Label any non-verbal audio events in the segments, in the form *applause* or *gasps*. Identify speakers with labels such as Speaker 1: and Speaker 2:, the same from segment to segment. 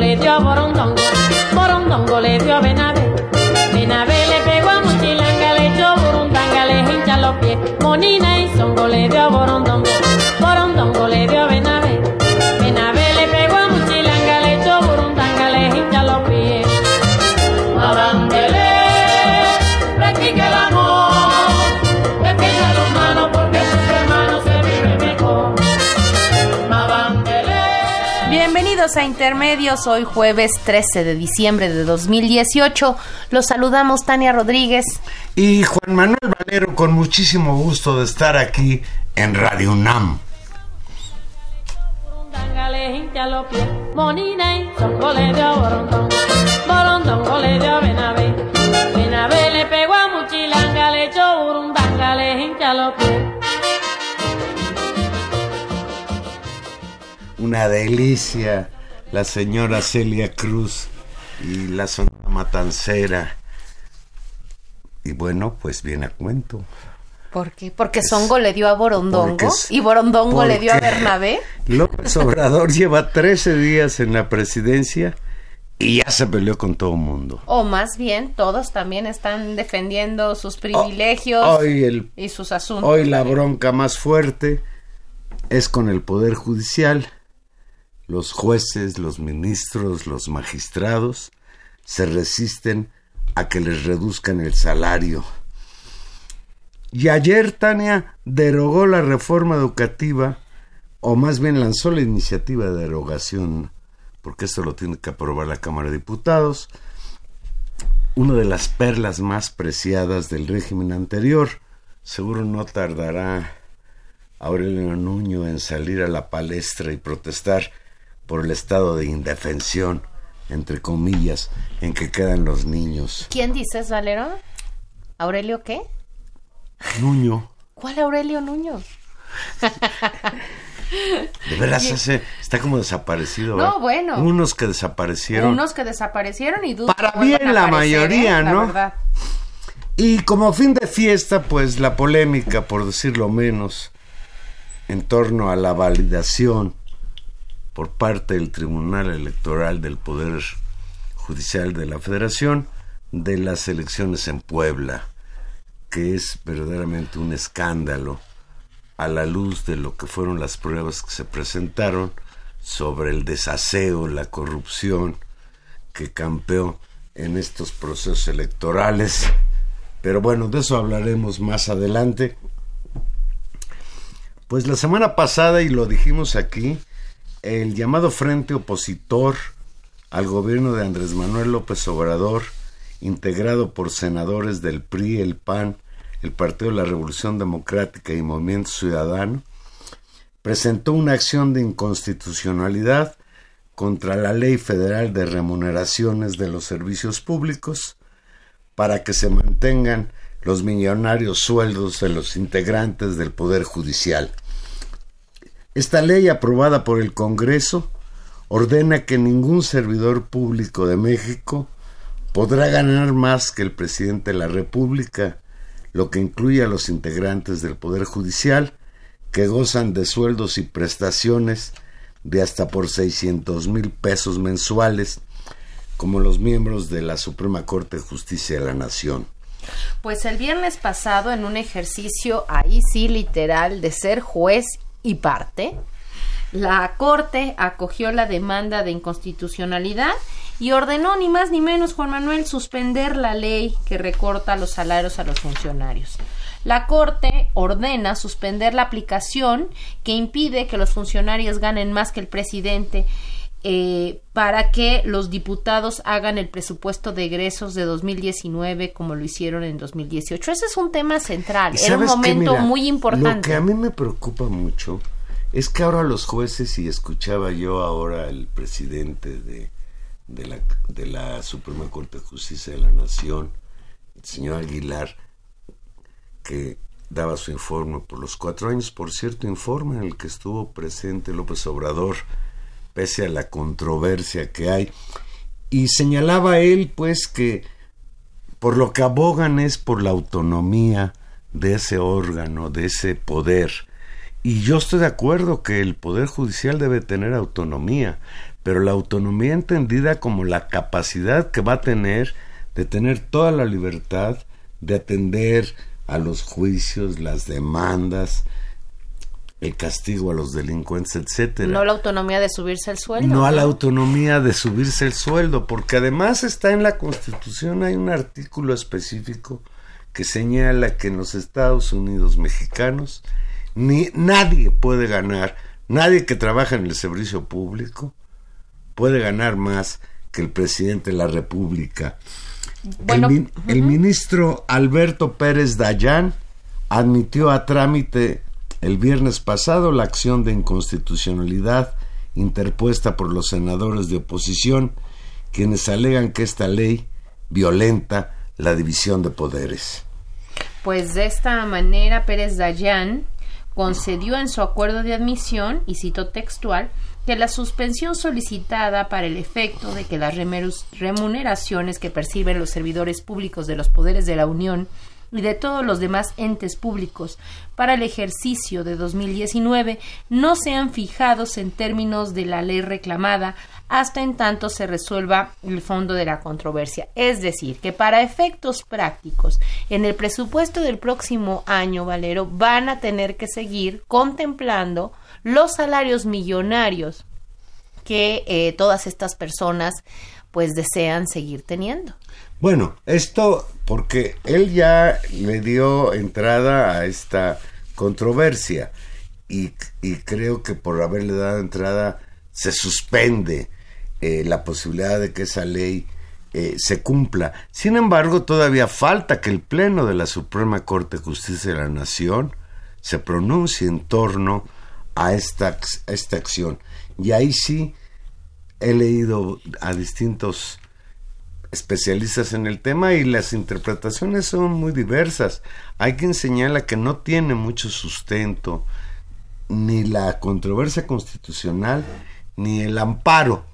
Speaker 1: Le dio Borondongo, Borondongo le dio a Benavé. Benavé le pegó a Mochilanga, le echó Burundanga, le hincha los pies. Monina y Songo le dio Borondongo
Speaker 2: Intermedios, hoy jueves 13 de diciembre de 2018. Los saludamos Tania Rodríguez.
Speaker 3: Y Juan Manuel Valero, con muchísimo gusto de estar aquí en Radio UNAM. Una delicia, la señora Celia Cruz y la sonora matancera. Y bueno, pues viene a cuento.
Speaker 2: ¿Por qué? Porque Songo le dio a Borondongo
Speaker 3: porque
Speaker 2: y Borondongo le dio a Bernabé.
Speaker 3: López Obrador lleva 13 días en la presidencia y ya se peleó con todo el mundo.
Speaker 2: O más bien, todos también están defendiendo sus privilegios
Speaker 3: Hoy, el,
Speaker 2: y sus asuntos.
Speaker 3: hoy la bronca más fuerte es con el Poder Judicial. Los jueces, los ministros, los magistrados se resisten a que les reduzcan el salario. Y ayer Tania derogó la reforma educativa, o más bien lanzó la iniciativa de derogación, porque esto lo tiene que aprobar la Cámara de Diputados, una de las perlas más preciadas del régimen anterior. Seguro no tardará Aurelio Nuño en salir a la palestra y protestar por el estado de indefensión, entre comillas, en que quedan los niños.
Speaker 2: ¿Quién dices, Valero? ¿Aurelio qué?
Speaker 3: Nuño,
Speaker 2: ¿Cuál Aurelio Nuño? *laughs*
Speaker 3: de veras está como desaparecido.
Speaker 2: No,
Speaker 3: ¿verdad?
Speaker 2: bueno.
Speaker 3: Unos que desaparecieron.
Speaker 2: Unos que desaparecieron y dudo
Speaker 3: Para bien la mayoría,
Speaker 2: ¿eh? La
Speaker 3: ¿no?
Speaker 2: verdad.
Speaker 3: Y como fin de fiesta, pues la polémica, por decirlo menos, en torno a la validación por parte del Tribunal Electoral del Poder Judicial de la Federación de las elecciones en Puebla, que es verdaderamente un escándalo a la luz de lo que fueron las pruebas que se presentaron sobre el desaseo, la corrupción que campeó en estos procesos electorales. Pero bueno, de eso hablaremos más adelante. Pues la semana pasada, y lo dijimos aquí, el llamado Frente Opositor al gobierno de Andrés Manuel López Obrador, integrado por senadores del PRI, el PAN, el Partido de la Revolución Democrática y Movimiento Ciudadano, presentó una acción de inconstitucionalidad contra la Ley Federal de Remuneraciones de los Servicios Públicos para que se mantengan los millonarios sueldos de los integrantes del Poder Judicial. Esta ley, aprobada por el Congreso, ordena que ningún servidor público de México podrá ganar más que el presidente de la República, lo que incluye a los integrantes del Poder Judicial, que gozan de sueldos y prestaciones de hasta por 600 mil pesos mensuales, como los miembros de la Suprema Corte de Justicia de la Nación.
Speaker 2: Pues el viernes pasado, en un ejercicio ahí sí literal de ser juez y parte, la Corte acogió la demanda de inconstitucionalidad y ordenó ni más ni menos Juan Manuel suspender la ley que recorta los salarios a los funcionarios. La Corte ordena suspender la aplicación que impide que los funcionarios ganen más que el presidente eh, para que los diputados hagan el presupuesto de egresos de 2019 como lo hicieron en 2018. Ese es un tema central, era un momento muy importante.
Speaker 3: Lo que a mí me preocupa mucho es que ahora los jueces, y escuchaba yo ahora al presidente de, de, la, de la Suprema Corte de Justicia de la Nación, el señor Aguilar, que daba su informe por los cuatro años, por cierto, informe en el que estuvo presente López Obrador, pese a la controversia que hay. Y señalaba él, pues, que por lo que abogan es por la autonomía de ese órgano, de ese poder. Y yo estoy de acuerdo que el Poder Judicial debe tener autonomía, pero la autonomía entendida como la capacidad que va a tener de tener toda la libertad de atender a los juicios, las demandas, el castigo a los delincuentes, etcétera.
Speaker 2: No la autonomía de subirse el sueldo.
Speaker 3: No, a la autonomía de subirse el sueldo, porque además está en la Constitución, hay un artículo específico que señala que en los Estados Unidos mexicanos ni nadie puede ganar, nadie que trabaja en el servicio público puede ganar más que el presidente de la República. el, el ministro Alberto Pérez Dayán admitió a trámite el viernes pasado la acción de inconstitucionalidad interpuesta por los senadores de oposición, quienes alegan que esta ley violenta la división de poderes.
Speaker 2: Pues de esta manera Pérez Dayan concedió en su acuerdo de admisión, y cito textual, que la suspensión solicitada para el efecto de que las remuneraciones que perciben los servidores públicos de los poderes de la Unión y de todos los demás entes públicos para el ejercicio de 2019 no sean fijados en términos de la ley reclamada hasta en tanto se resuelva el fondo de la controversia. Es decir, que para efectos prácticos, en el presupuesto del próximo año, Valero, van a tener que seguir contemplando los salarios millonarios que eh, todas estas personas pues desean seguir teniendo.
Speaker 3: Bueno, esto porque él ya le dio entrada a esta controversia y, creo que por haberle dado entrada se suspende eh, la posibilidad de que esa ley eh, se cumpla. Sin embargo, todavía falta que el Pleno de la Suprema Corte de Justicia de la Nación se pronuncie en torno a esta, a esta acción. Y ahí sí he leído a distintos especialistas en el tema y las interpretaciones son muy diversas. Hay quien señala que no tiene mucho sustento ni la controversia constitucional ni el amparo,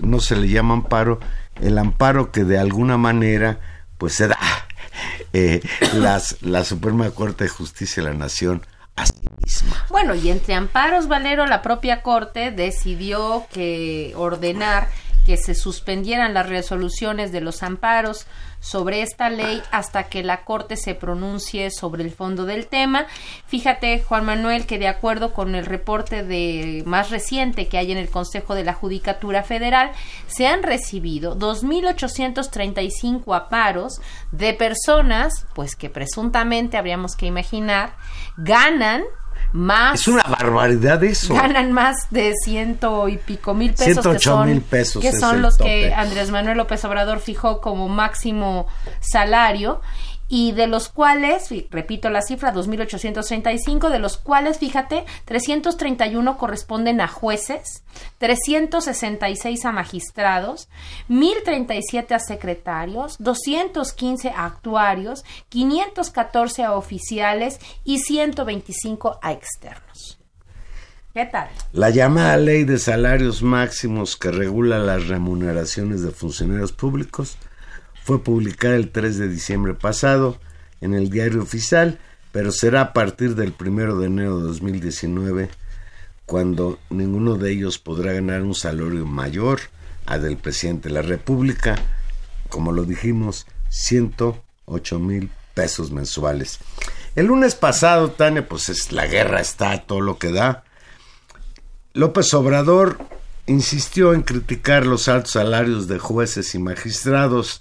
Speaker 3: no se le llama amparo, el amparo que de alguna manera pues se da *laughs* eh, las, la Suprema Corte de Justicia de la Nación a sí misma.
Speaker 2: Bueno, y entre amparos, Valero, la propia Corte decidió que ordenar que se suspendieran las resoluciones de los amparos sobre esta ley hasta que la Corte se pronuncie sobre el fondo del tema. Fíjate, Juan Manuel, que de acuerdo con el reporte de más reciente que hay en el Consejo de la Judicatura Federal, se han recibido 2.835 amparos de personas, pues que presuntamente habríamos que imaginar, ganan más.
Speaker 3: Es una barbaridad eso.
Speaker 2: Ganan más de ciento y pico mil pesos.
Speaker 3: que son, mil pesos.
Speaker 2: Que son los que Andrés Manuel López Obrador fijó como máximo salario y de los cuales, repito la cifra, 2.835, de los cuales, fíjate, 331 corresponden a jueces, 366 a magistrados, 1.037 a secretarios, 215 a actuarios, 514 a oficiales y 125 a externos. ¿Qué tal?
Speaker 3: La llamada ley de salarios máximos que regula las remuneraciones de funcionarios públicos fue publicada el 3 de diciembre pasado en el diario oficial, pero será a partir del 1 de enero de 2019 cuando ninguno de ellos podrá ganar un salario mayor al del presidente de la República, como lo dijimos, 108 mil pesos mensuales. El lunes pasado, Tania, pues es la guerra está todo lo que da. López Obrador insistió en criticar los altos salarios de jueces y magistrados.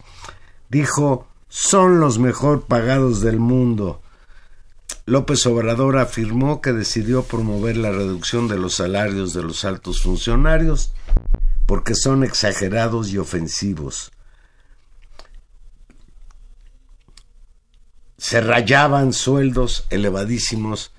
Speaker 3: Dijo, son los mejor pagados del mundo. López Obrador afirmó que decidió promover la reducción de los salarios de los altos funcionarios porque son exagerados y ofensivos. Se rayaban sueldos elevadísimos,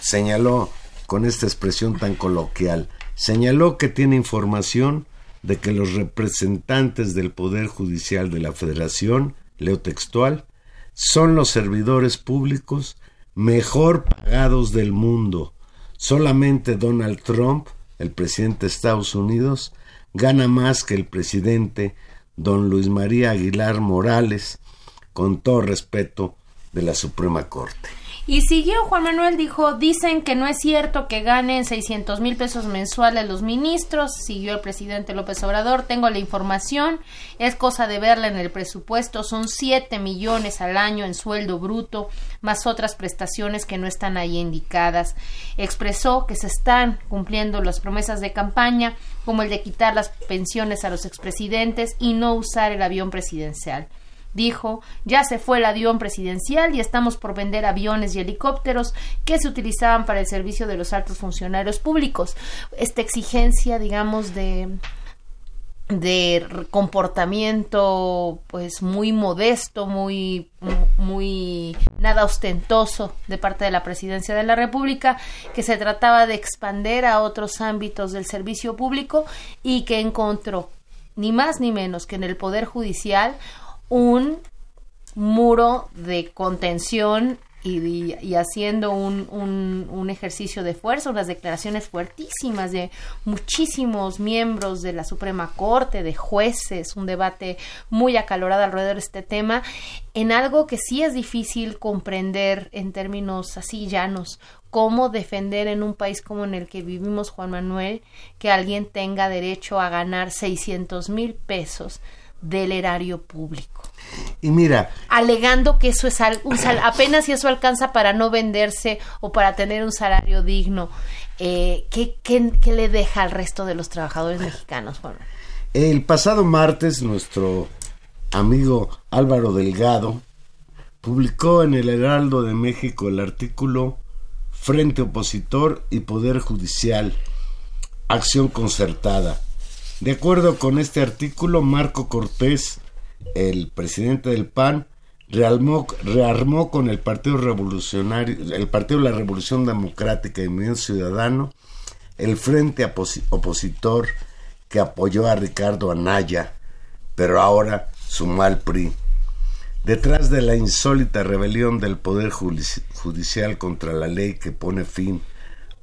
Speaker 3: señaló con esta expresión tan coloquial. Señaló que tiene información de que los representantes del Poder Judicial de la Federación, leo textual, son los servidores públicos mejor pagados del mundo. Solamente Donald Trump, el presidente de Estados Unidos, gana más que el presidente don Luis María Aguilar Morales, con todo respeto, de la Suprema Corte.
Speaker 2: Y siguió Juan Manuel, dijo, dicen que no es cierto que ganen 600 mil pesos mensuales los ministros, siguió el presidente López Obrador, tengo la información, es cosa de verla en el presupuesto, son 7 millones al año en sueldo bruto, más otras prestaciones que no están ahí indicadas. Expresó que se están cumpliendo las promesas de campaña, como el de quitar las pensiones a los expresidentes y no usar el avión presidencial dijo, ya se fue el avión presidencial y estamos por vender aviones y helicópteros que se utilizaban para el servicio de los altos funcionarios públicos. Esta exigencia, digamos, de de comportamiento pues muy modesto, muy muy nada ostentoso de parte de la presidencia de la República, que se trataba de expander a otros ámbitos del servicio público y que encontró ni más ni menos que en el poder judicial un muro de contención y, haciendo un, un, ejercicio de fuerza, unas declaraciones fuertísimas de muchísimos miembros de la Suprema Corte, de jueces, un debate muy acalorado alrededor de este tema, en algo que sí es difícil comprender en términos así llanos, cómo defender en un país como en el que vivimos, Juan Manuel, que alguien tenga derecho a ganar 600 mil pesos del erario público.
Speaker 3: Y mira,
Speaker 2: alegando que eso es un apenas si eso alcanza para no venderse o para tener un salario digno, eh, ¿qué, qué, le deja al resto de los trabajadores mexicanos?
Speaker 3: El pasado martes nuestro amigo Álvaro Delgado publicó en el Heraldo de México el artículo Frente Opositor y Poder Judicial, Acción Concertada de acuerdo con este artículo, Marco Cortés, el presidente del PAN, rearmó, con el Partido Revolucionario, el Partido de la Revolución Democrática y Movimiento Ciudadano, el frente opositor que apoyó a Ricardo Anaya, pero ahora sumó al PRI. Detrás de la insólita rebelión del Poder Judicial contra la ley que pone fin a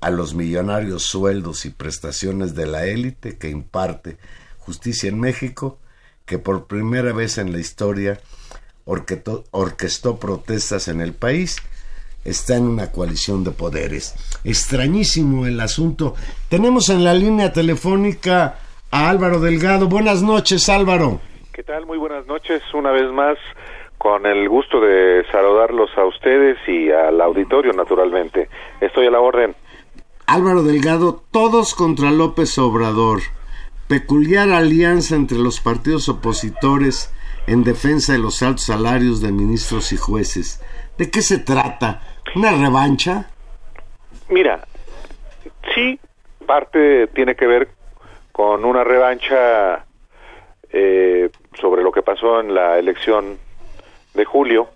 Speaker 3: los millonarios sueldos y prestaciones de la élite que imparte justicia en México, que por primera vez en la historia orquestó, protestas en el país, está en una coalición de poderes. Extrañísimo el asunto. Tenemos en la línea telefónica a Álvaro Delgado. Buenas noches, Álvaro.
Speaker 4: ¿Qué tal? Muy buenas noches. Una vez más, con el gusto de saludarlos a ustedes y al auditorio, naturalmente. Estoy a la orden.
Speaker 3: Álvaro Delgado, todos contra López Obrador. Peculiar alianza entre los partidos opositores en defensa de los altos salarios de ministros y jueces. ¿De qué se trata? ¿Una revancha?
Speaker 4: Mira, sí, parte tiene que ver con una revancha eh, sobre lo que pasó en la elección de julio,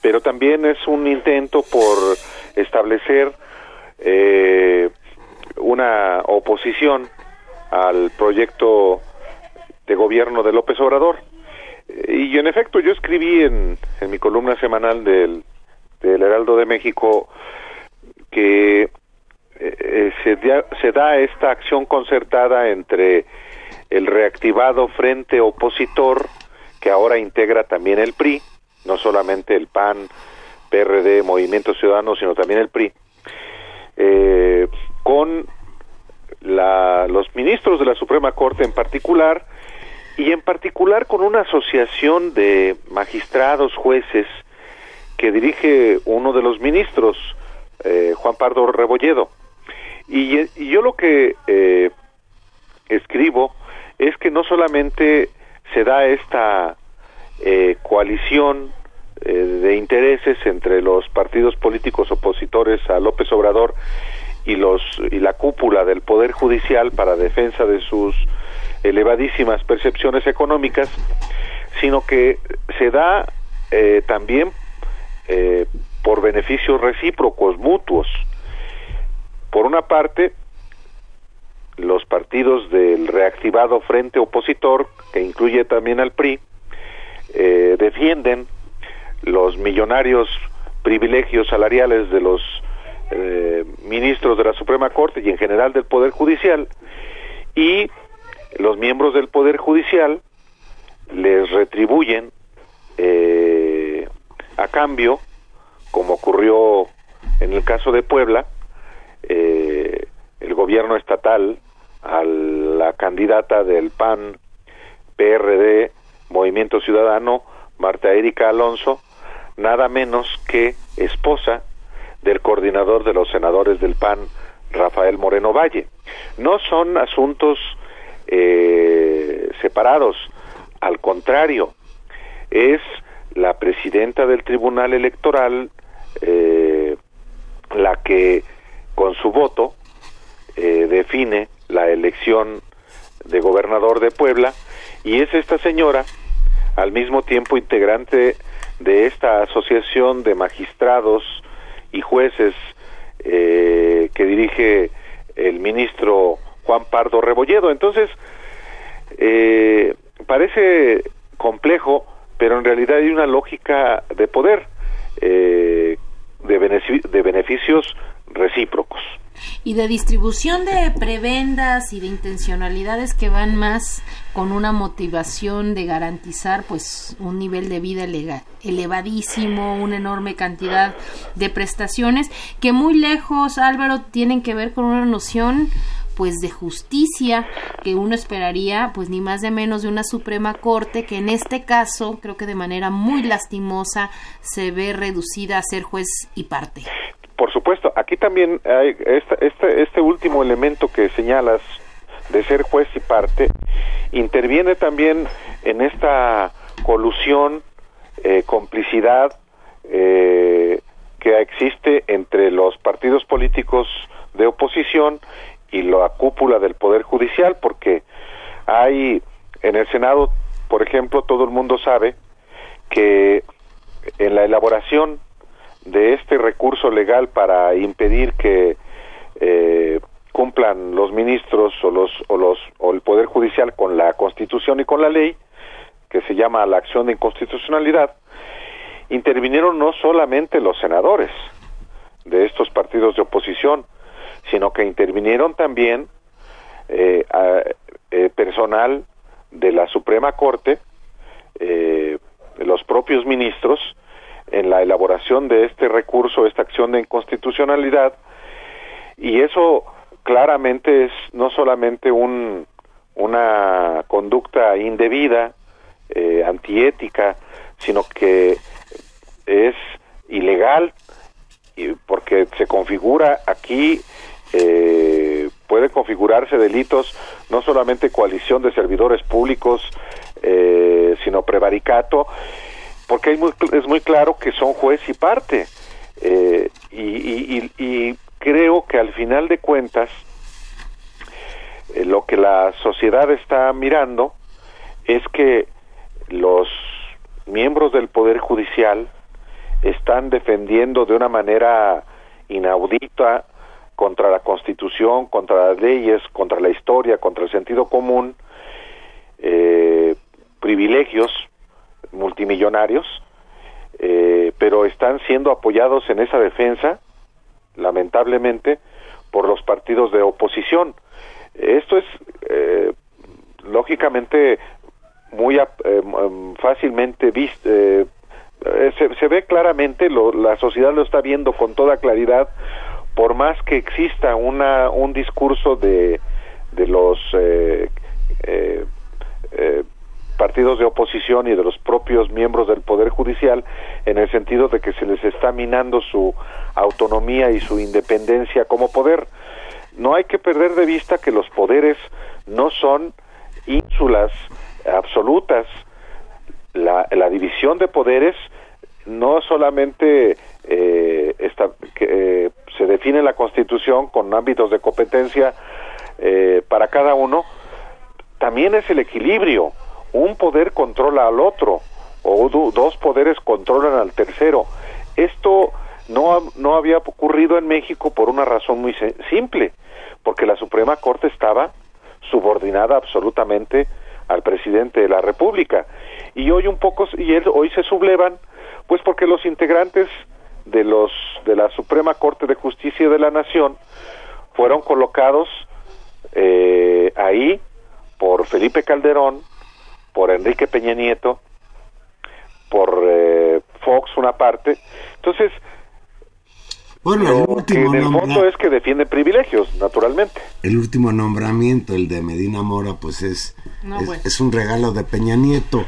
Speaker 4: pero también es un intento por establecer eh, una oposición al proyecto de gobierno de López Obrador. Y en efecto, yo escribí en, en mi columna semanal del, del Heraldo de México que eh, eh, se, se da esta acción concertada entre el reactivado frente opositor, que ahora integra también el PRI, no solamente el PAN, PRD, Movimiento Ciudadano, sino también el PRI, eh, con la, los ministros de la Suprema Corte en particular y en particular con una asociación de magistrados, jueces que dirige uno de los ministros, eh, Juan Pardo Rebolledo. Y, yo lo que eh, escribo es que no solamente se da esta eh, coalición eh, de intereses entre los partidos políticos opositores a López Obrador y los y la cúpula del poder judicial para defensa de sus elevadísimas percepciones económicas, sino que se da eh, también eh, por beneficios recíprocos mutuos. Por una parte, los partidos del reactivado frente opositor, que incluye también al PRI, eh, defienden los millonarios privilegios salariales de los eh, ministros de la Suprema Corte y en general del Poder Judicial y los miembros del Poder Judicial les retribuyen eh, a cambio, como ocurrió en el caso de Puebla, eh, el gobierno estatal a la candidata del PAN, PRD, Movimiento Ciudadano, Marta Erika Alonso, nada menos que esposa del coordinador de los senadores del PAN, Rafael Moreno Valle. No son asuntos eh, separados, al contrario, es la presidenta del Tribunal Electoral eh, la que con su voto eh, define la elección de gobernador de Puebla y es esta señora al mismo tiempo integrante de esta asociación de magistrados y jueces eh, que dirige el ministro Juan Pardo Rebolledo. Entonces, eh, parece complejo, pero en realidad hay una lógica de poder, eh, de, de beneficios recíprocos
Speaker 2: y de distribución de prebendas y de intencionalidades que van más con una motivación de garantizar pues un nivel de vida elevadísimo, una enorme cantidad de prestaciones que muy lejos Álvaro tienen que ver con una noción pues de justicia que uno esperaría pues ni más de menos de una Suprema Corte que en este caso creo que de manera muy lastimosa se ve reducida a ser juez y parte.
Speaker 4: Por supuesto, aquí también hay este, este, último elemento que señalas de ser juez y parte, interviene también en esta colusión, eh, complicidad eh, que existe entre los partidos políticos de oposición y la cúpula del Poder Judicial, porque hay en el Senado, por ejemplo, todo el mundo sabe que en la elaboración de este recurso legal para impedir que eh, cumplan los ministros o los o los o el poder judicial con la Constitución y con la ley que se llama la acción de inconstitucionalidad intervinieron no solamente los senadores de estos partidos de oposición sino que intervinieron también eh, eh, personal de la Suprema Corte los propios ministros en la elaboración de este recurso, esta acción de inconstitucionalidad, y eso claramente es no solamente un, una conducta indebida, eh, antiética, sino que es ilegal porque se configura aquí eh, puede configurarse delitos no solamente coalición de servidores públicos eh, sino prevaricato porque es muy claro que son juez y parte. Eh, y, creo que al final de cuentas, eh, lo que la sociedad está mirando es que los miembros del Poder Judicial están defendiendo de una manera inaudita contra la Constitución, contra las leyes, contra la historia, contra el sentido común, eh, privilegios multimillonarios, eh, pero están siendo apoyados en esa defensa, lamentablemente, por los partidos de oposición. Esto es, eh, lógicamente, muy eh, fácilmente visto, se, ve claramente, lo, la sociedad lo está viendo con toda claridad, por más que exista una, un discurso de, de los eh, partidos de oposición y de los propios miembros del Poder Judicial en el sentido de que se les está minando su autonomía y su independencia como poder. no hay que perder de vista que los poderes no son ínsulas absolutas. La, la división de poderes no solamente eh, que, eh, se define la Constitución con ámbitos de competencia eh, para cada uno, también es el equilibrio. Un poder controla al otro o dos poderes controlan al tercero. Esto no, no había ocurrido en México por una razón muy simple, porque la Suprema Corte estaba subordinada absolutamente al presidente de la República. Y hoy un poco, y él, hoy se sublevan, pues porque los integrantes de los de la Suprema Corte de Justicia de la Nación fueron colocados eh, ahí por Felipe Calderón, por Enrique Peña Nieto, por eh, Fox una parte. Entonces,
Speaker 3: bueno, el último
Speaker 4: en el fondo es que defiende privilegios, naturalmente.
Speaker 3: El último nombramiento, el de Medina Mora, pues es, es, un regalo de Peña Nieto.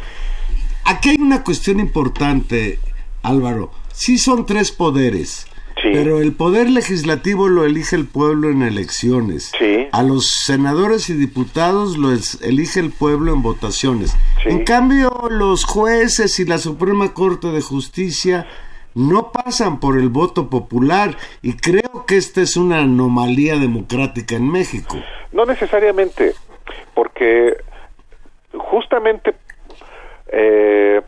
Speaker 3: Aquí hay una cuestión importante, Álvaro. Sí son tres poderes, pero el poder legislativo lo elige el pueblo en elecciones. A los senadores y diputados lo elige el pueblo en votaciones. En cambio, los jueces y la Suprema Corte de Justicia no pasan por el voto popular y creo que esta es una anomalía democrática en México.
Speaker 4: No necesariamente, porque justamente eh,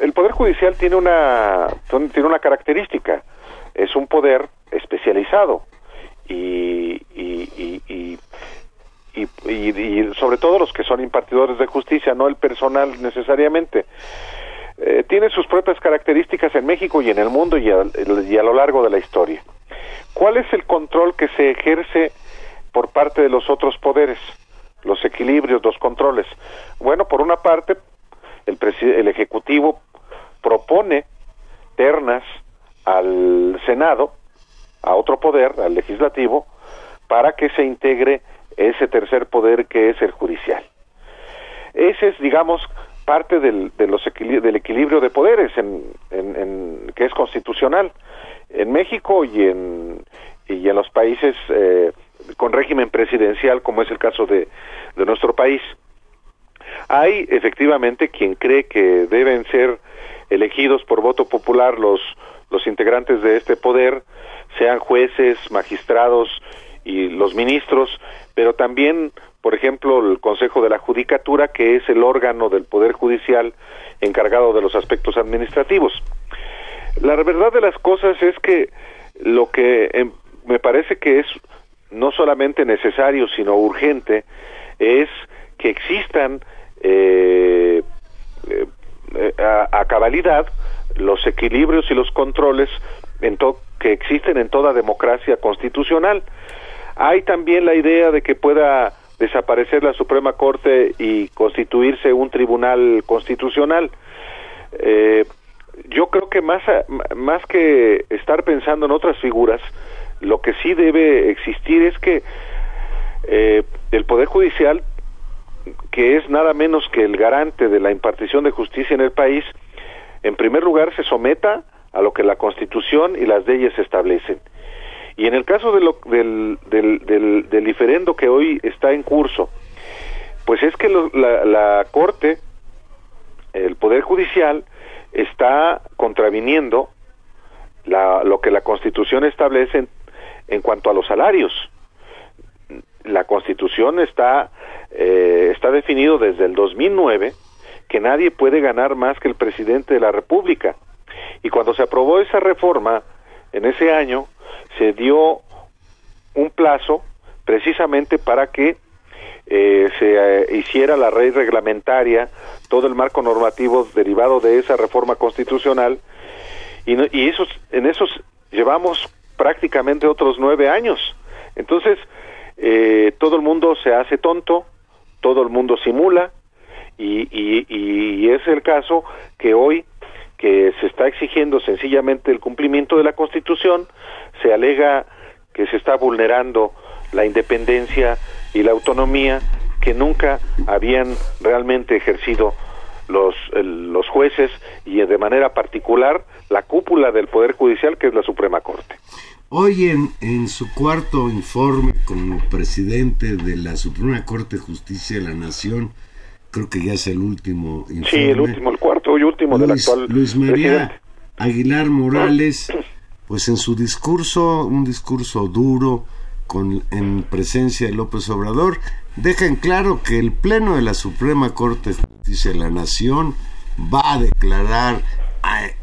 Speaker 4: el Poder Judicial tiene una, tiene una característica, es un poder especializado y, y, y, y, sobre todo los que son impartidores de justicia, no el personal necesariamente. Eh, tiene sus propias características en México y en el mundo y a, y a lo largo de la historia. ¿Cuál es el control que se ejerce por parte de los otros poderes? Los equilibrios, los controles. Bueno, por una parte, el, el Ejecutivo propone ternas al Senado, a otro poder, al legislativo, para que se integre ese tercer poder que es el judicial. Ese es, digamos, parte del, de los del equilibrio de poderes en, en, que es constitucional en México y en, y en los países eh, con régimen presidencial, como es el caso de, de nuestro país. Hay efectivamente quien cree que deben ser elegidos por voto popular los, los integrantes de este poder, sean jueces, magistrados y los ministros, pero también, por ejemplo, el Consejo de la Judicatura, que es el órgano del Poder Judicial encargado de los aspectos administrativos. La verdad de las cosas es que lo que em, me parece que es no solamente necesario, sino urgente, es que existan eh, eh, a, cabalidad los equilibrios y los controles en que existen en toda democracia constitucional. Hay también la idea de que pueda desaparecer la Suprema Corte y constituirse un tribunal constitucional. Eh, yo creo que más, más que estar pensando en otras figuras, lo que sí debe existir es que eh, el Poder Judicial que es nada menos que el garante de la impartición de justicia en el país, en primer lugar se someta a lo que la Constitución y las leyes establecen. Y en el caso de lo, del, del, del, diferendo que hoy está en curso, pues es que la, la Corte, el Poder Judicial, está contraviniendo la, lo que la Constitución establece en, en cuanto a los salarios. La Constitución está eh, está definido desde el 2009 que nadie puede ganar más que el presidente de la República. Y cuando se aprobó esa reforma, en ese año, se dio un plazo precisamente para que eh, se eh, hiciera la ley reglamentaria, todo el marco normativo derivado de esa reforma constitucional, y, y esos, en esos llevamos prácticamente otros nueve años. Entonces, todo el mundo se hace tonto, todo el mundo simula y, y, es el caso que hoy que se está exigiendo sencillamente el cumplimiento de la Constitución, se alega que se está vulnerando la independencia y la autonomía que nunca habían realmente ejercido los, los jueces y de manera particular la cúpula del Poder Judicial que es la Suprema Corte.
Speaker 3: Hoy en, en su cuarto informe como presidente de la Suprema Corte de Justicia de la Nación, creo que ya es el último informe.
Speaker 4: Sí, el último, el cuarto y último del actual
Speaker 3: Luis María
Speaker 4: presidente.
Speaker 3: Aguilar Morales, pues en su discurso, un discurso duro, con, en presencia de López Obrador, deja en claro que el Pleno de la Suprema Corte de Justicia de la Nación va a declarar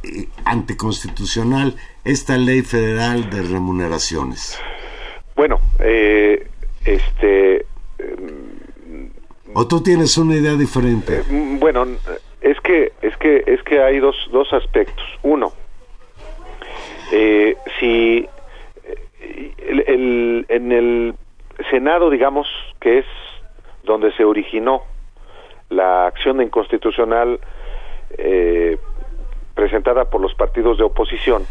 Speaker 3: eh, anticonstitucional esta ley federal de remuneraciones.
Speaker 4: Bueno, eh, este...
Speaker 3: ¿O tú tienes una idea diferente?
Speaker 4: Mm, Bueno, es que es que es que hay dos dos aspectos. Uno, eh, si eh, el, en el Senado, digamos, que es donde se originó la acción inconstitucional eh, presentada por los partidos de oposición,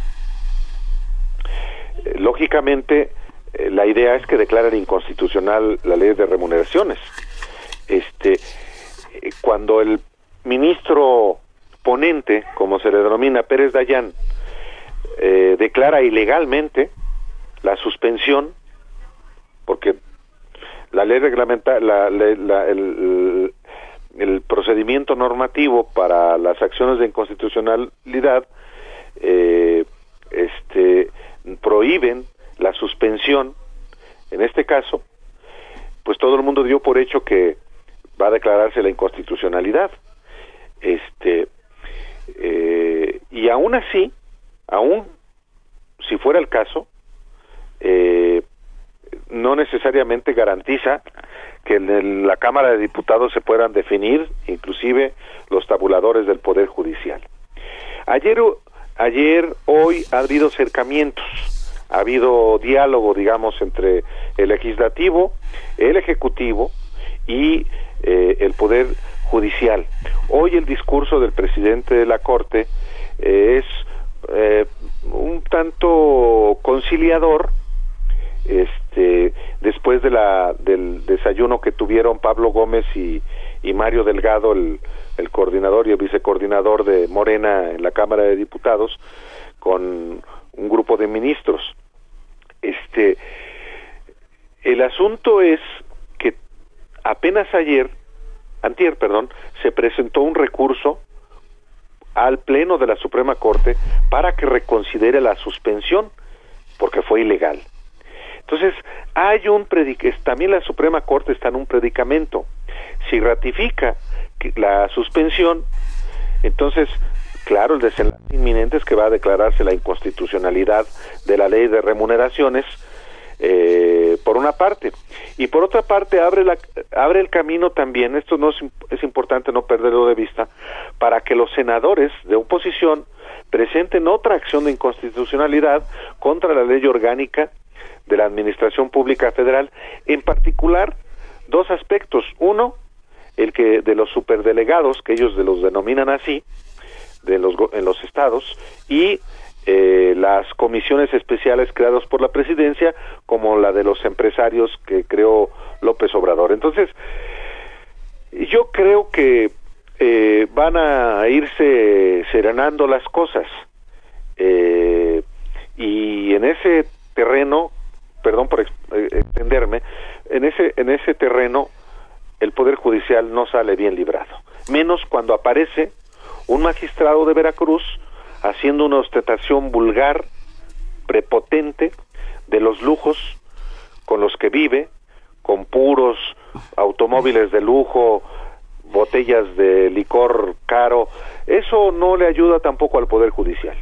Speaker 4: eh, lógicamente eh, la idea es que declaren inconstitucional la ley de remuneraciones. Este, eh, cuando el ministro ponente, como se le denomina Pérez Dayán, eh, declara ilegalmente la suspensión, porque la ley reglamenta, la, la- la- el, procedimiento normativo para las acciones de inconstitucionalidad eh, este, prohíben la suspensión, en este caso, pues todo el mundo dio por hecho que va a declararse la inconstitucionalidad. Este, eh, y aún así, aún si fuera el caso, eh, no necesariamente garantiza que en la Cámara de Diputados se puedan definir inclusive los tabuladores del Poder Judicial. Ayer, ayer, hoy ha habido acercamientos, ha habido diálogo, digamos, entre el legislativo, el ejecutivo y eh, el Poder Judicial. Hoy el discurso del presidente de la Corte eh, es eh, un tanto conciliador, este después de la del desayuno que tuvieron Pablo Gómez y, y Mario Delgado el, el coordinador y el vicecoordinador de Morena en la Cámara de Diputados con un grupo de ministros este el asunto es apenas ayer antier perdón se presentó un recurso al pleno de la Suprema Corte para que reconsidere la suspensión porque fue ilegal entonces, hay un también la Suprema Corte está en un predicamento. Si ratifica la suspensión, entonces, claro, el desenlace inminente es que va a declararse la inconstitucionalidad de la ley de remuneraciones, eh, por una parte. Y por otra parte, abre, la, abre el camino también, esto no es, im- es importante no perderlo de vista, para que los senadores de oposición presenten otra acción de inconstitucionalidad contra la ley orgánica de la Administración Pública Federal, en particular dos aspectos. Uno, el que de los superdelegados, que ellos de los denominan así, de los, en los estados, y eh, las comisiones especiales creadas por la presidencia, como la de los empresarios que creó López Obrador. Entonces, yo creo que eh, van a irse serenando las cosas. Eh, y en ese terreno, perdón por eh, extenderme, en ese, en ese terreno el Poder Judicial no sale bien librado. Menos cuando aparece un magistrado de Veracruz haciendo una ostentación vulgar, prepotente, de los lujos con los que vive, con puros automóviles de lujo, botellas de licor caro, eso no le ayuda tampoco al Poder Judicial.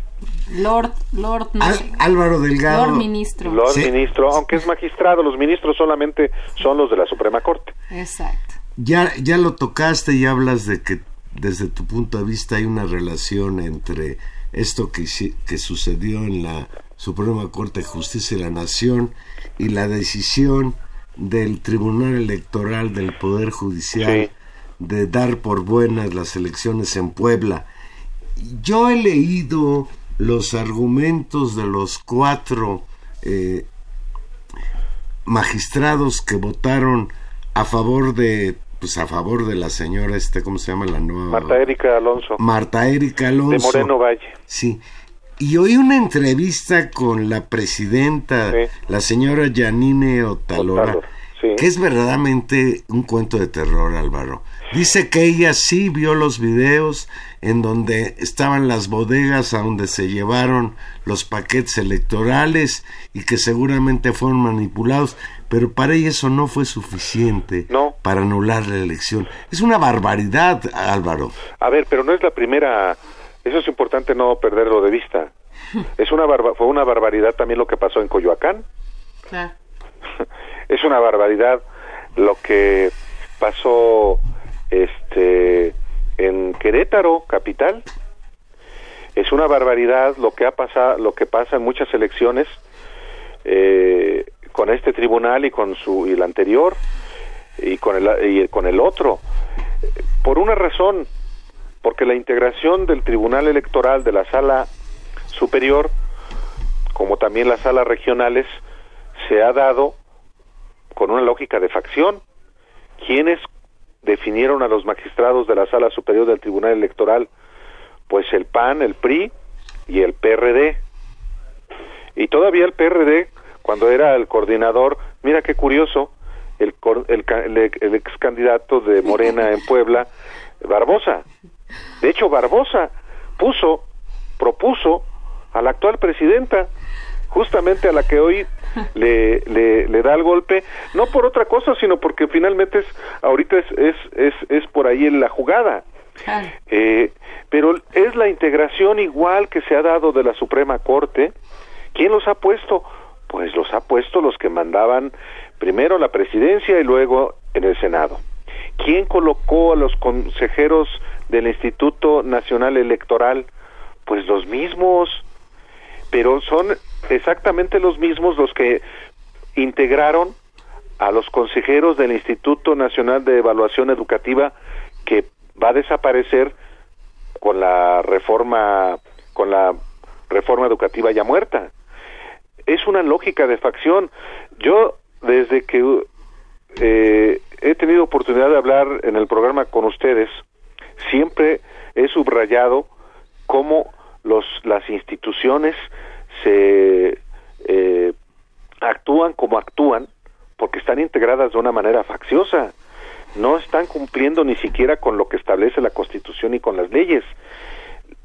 Speaker 2: Lord, Lord, no
Speaker 3: Al-
Speaker 2: sé.
Speaker 3: Álvaro Delgado.
Speaker 2: Lord Ministro.
Speaker 4: Lord
Speaker 3: Sí.
Speaker 4: ministro, aunque es magistrado, los ministros solamente son los de la Suprema Corte.
Speaker 2: Exacto.
Speaker 3: Ya, ya lo tocaste y hablas de que desde tu punto de vista hay una relación entre esto que, que sucedió en la Suprema Corte de Justicia de la Nación y la decisión del Tribunal Electoral del Poder Judicial
Speaker 4: Sí.
Speaker 3: de dar por buenas las elecciones en Puebla. Yo he leído los argumentos de los cuatro eh, magistrados que votaron a favor de pues a favor de la señora este cómo se llama la nueva
Speaker 4: Marta Erika Alonso,
Speaker 3: Marta Erika Alonso.
Speaker 4: De Moreno Valle.
Speaker 3: sí. Y oí una entrevista con la presidenta, la señora Janine Otalora, que es verdaderamente un cuento de terror, Álvaro. Dice que ella sí vio los videos en donde estaban las bodegas a donde se llevaron los paquetes electorales y que seguramente fueron manipulados, pero para ella eso no fue suficiente para anular la elección. Es una barbaridad, Álvaro.
Speaker 4: A ver, pero no es la primera eso es importante no perderlo de vista. *laughs* Es una fue una barbaridad también lo que pasó en Coyoacán. *laughs* es una barbaridad lo que pasó este en Querétaro, capital. Es una barbaridad lo que ha pasado, lo que pasa en muchas elecciones eh, con este tribunal y con su y el anterior y con el y con el otro. Por una razón, porque la integración del Tribunal Electoral de la Sala Superior, como también las salas regionales, se ha dado con una lógica de facción. ¿Quiénes definieron a los magistrados de la Sala Superior del Tribunal Electoral? Pues el PAN, el PRI y el PRD. Y todavía el PRD, cuando era el coordinador, mira qué curioso, el, el, el, el ex candidato de Morena en Puebla, Barbosa, de hecho, Barbosa puso, propuso a la actual presidenta, justamente a la que hoy le, le, da el golpe, no por otra cosa, sino porque finalmente es, ahorita es, es, es, es por ahí en la jugada. Eh, pero es la integración igual que se ha dado de la Suprema Corte. ¿Quién los ha puesto? Pues los ha puesto los que mandaban primero la presidencia y luego en el Senado. ¿Quién colocó a los consejeros del Instituto Nacional Electoral? Pues los mismos, pero son exactamente los mismos los que integraron a los consejeros del Instituto Nacional de Evaluación Educativa que va a desaparecer con la reforma con la reforma educativa ya muerta. Es una lógica de facción. Yo desde que eh, he tenido oportunidad de hablar en el programa con ustedes, siempre he subrayado cómo los, las instituciones se eh, actúan como actúan porque están integradas de una manera facciosa. No están cumpliendo ni siquiera con lo que establece la Constitución y con las leyes.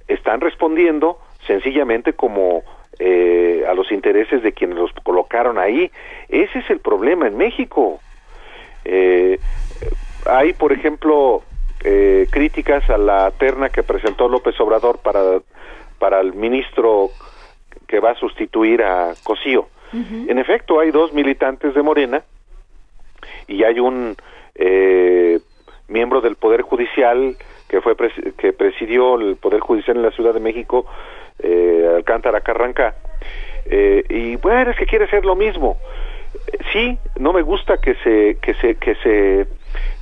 Speaker 4: Están respondiendo sencillamente como eh, a los intereses de quienes los colocaron ahí. Ese es el problema en México. Eh, hay, por ejemplo, eh, críticas a la terna que presentó López Obrador para, para el ministro que va a sustituir a Cosío. En efecto, hay dos militantes de Morena y hay un eh, miembro del Poder Judicial que fue que presidió el Poder Judicial en la Ciudad de México, eh, Alcántara Carranca, eh, y bueno, es que quiere hacer lo mismo. Sí, no me gusta que se que se que se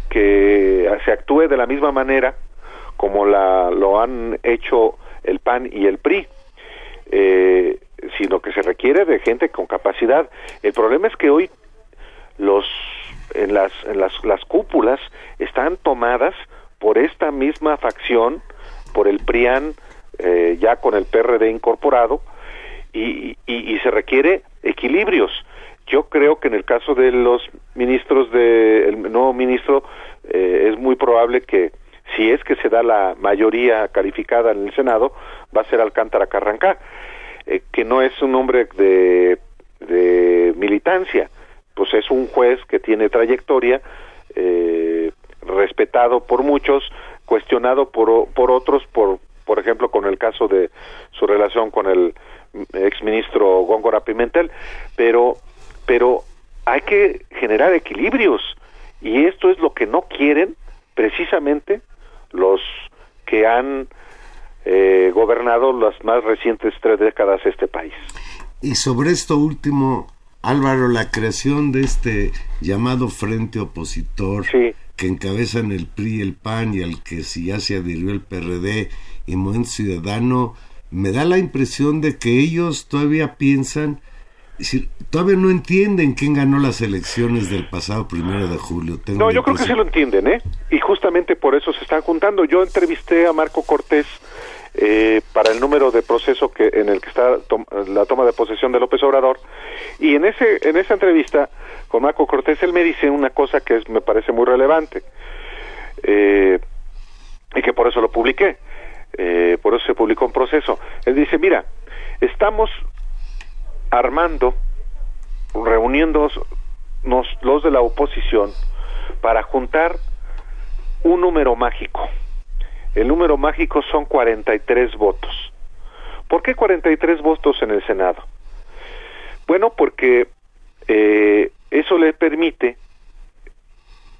Speaker 4: que se actúe de la misma manera como la, lo han hecho el PAN y el PRI, eh, sino que se requiere de gente con capacidad. El problema es que hoy los en las en las, las cúpulas están tomadas por esta misma facción, por el PRIAN eh, ya con el PRD incorporado y, y, y se requiere equilibrios. Yo creo que en el caso de los ministros de el nuevo ministro eh, es muy probable que si es que se da la mayoría calificada en el Senado va a ser Alcántara Carrancá eh, que no es un hombre de, de militancia pues es un juez que tiene trayectoria eh, respetado por muchos cuestionado por por otros por por ejemplo con el caso de su relación con el exministro Góngora Pimentel pero pero hay que generar equilibrios y esto es lo que no quieren precisamente los que han eh, gobernado las más recientes tres décadas este país.
Speaker 3: Y sobre esto último, Álvaro, la creación de este llamado frente opositor que encabezan el PRI y el PAN y al que si ya se adhirió el PRD y Movimiento Ciudadano, me da la impresión de que ellos todavía piensan todavía no entienden quién ganó las elecciones del pasado primero de julio.
Speaker 4: no, yo creo que sí lo entienden, ¿eh? Y justamente por eso se están juntando. Yo entrevisté a Marco Cortés eh, para el número de proceso que en el que está la toma de posesión de López Obrador. Y en ese en esa entrevista con Marco Cortés él me dice una cosa que me parece muy relevante eh, y que por eso lo publiqué eh, por eso se publicó un proceso. Él dice mira estamos armando reuniéndonos los de la oposición para juntar un número mágico el número mágico son 43 votos. ¿Por qué 43 votos en el Senado? Bueno, porque eh, eso le permite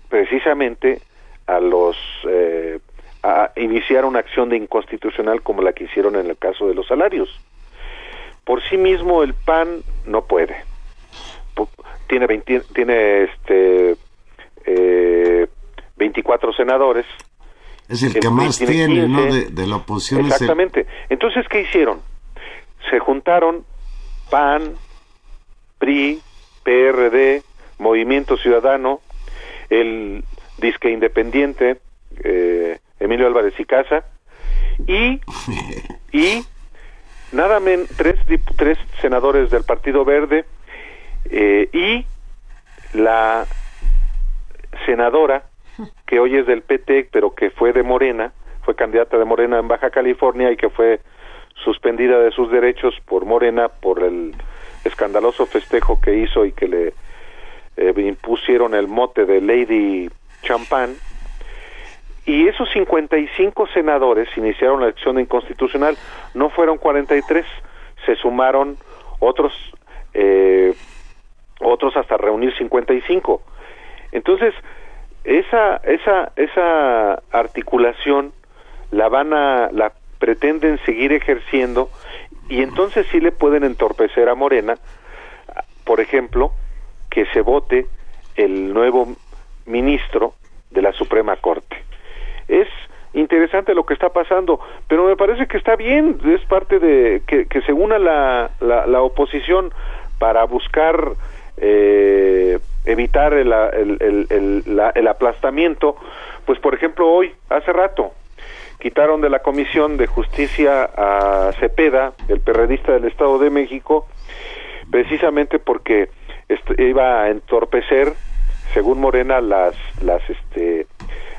Speaker 4: precisamente a los eh, a iniciar una acción de inconstitucional como la que hicieron en el caso de los salarios. Por sí mismo el PAN no puede. Tiene 20, tiene este eh, 24 senadores
Speaker 3: es el, que más tiene, ¿no? De, la oposición.
Speaker 4: Exactamente. Entonces, ¿qué hicieron? Se juntaron PAN, PRI, PRD, Movimiento Ciudadano, el disque independiente, eh, Emilio Álvarez y Casa, y, *laughs* y nada menos tres, tres senadores del Partido Verde eh, y la senadora que hoy es del PT, pero que fue de Morena, fue candidata de Morena en Baja California y que fue suspendida de sus derechos por Morena por el escandaloso festejo que hizo y que le eh, impusieron el mote de Lady Champagne. Y esos 55 senadores iniciaron la elección inconstitucional, no fueron 43, se sumaron otros eh, otros hasta reunir 55. Entonces, esa, esa, esa articulación la van a, la pretenden seguir ejerciendo y entonces sí le pueden entorpecer a Morena, por ejemplo, que se vote el nuevo ministro de la Suprema Corte. Es interesante lo que está pasando, pero me parece que está bien, es parte de que, se una la, la, la oposición para buscar eh, evitar el, el, aplastamiento, pues por ejemplo hoy, hace rato, quitaron de la Comisión de Justicia a Cepeda, el perredista del Estado de México, precisamente porque iba a entorpecer, según Morena, las, las, este,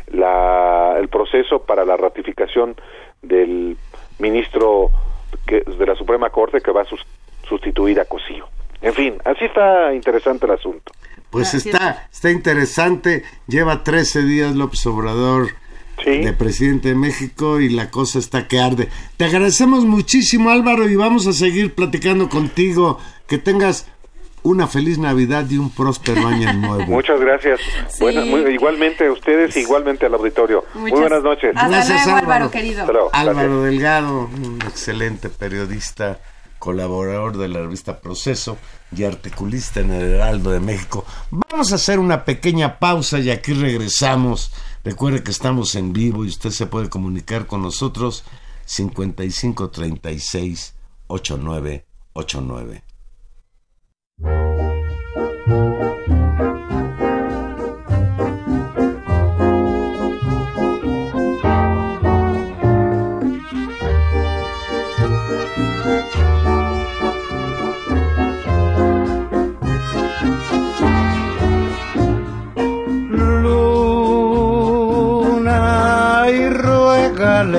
Speaker 4: la, el proceso para la ratificación del ministro que, de la Suprema Corte que va a sustituir a Cosío. En fin, así está interesante el asunto.
Speaker 3: Pues está, está interesante. Lleva 13 días López Obrador de presidente de México y la cosa está que arde. Te agradecemos muchísimo Álvaro y vamos a seguir platicando contigo. Que tengas una feliz Navidad y un próspero año *laughs* nuevo.
Speaker 4: Muchas gracias. igualmente a ustedes, igualmente al auditorio. muy buenas noches.
Speaker 2: gracias, Álvaro, querido.
Speaker 3: Álvaro Delgado, un excelente periodista colaborador de la revista Proceso y articulista en el Heraldo de México. Vamos a hacer una pequeña pausa y aquí regresamos. Recuerde que estamos en vivo y usted se puede comunicar con nosotros 5536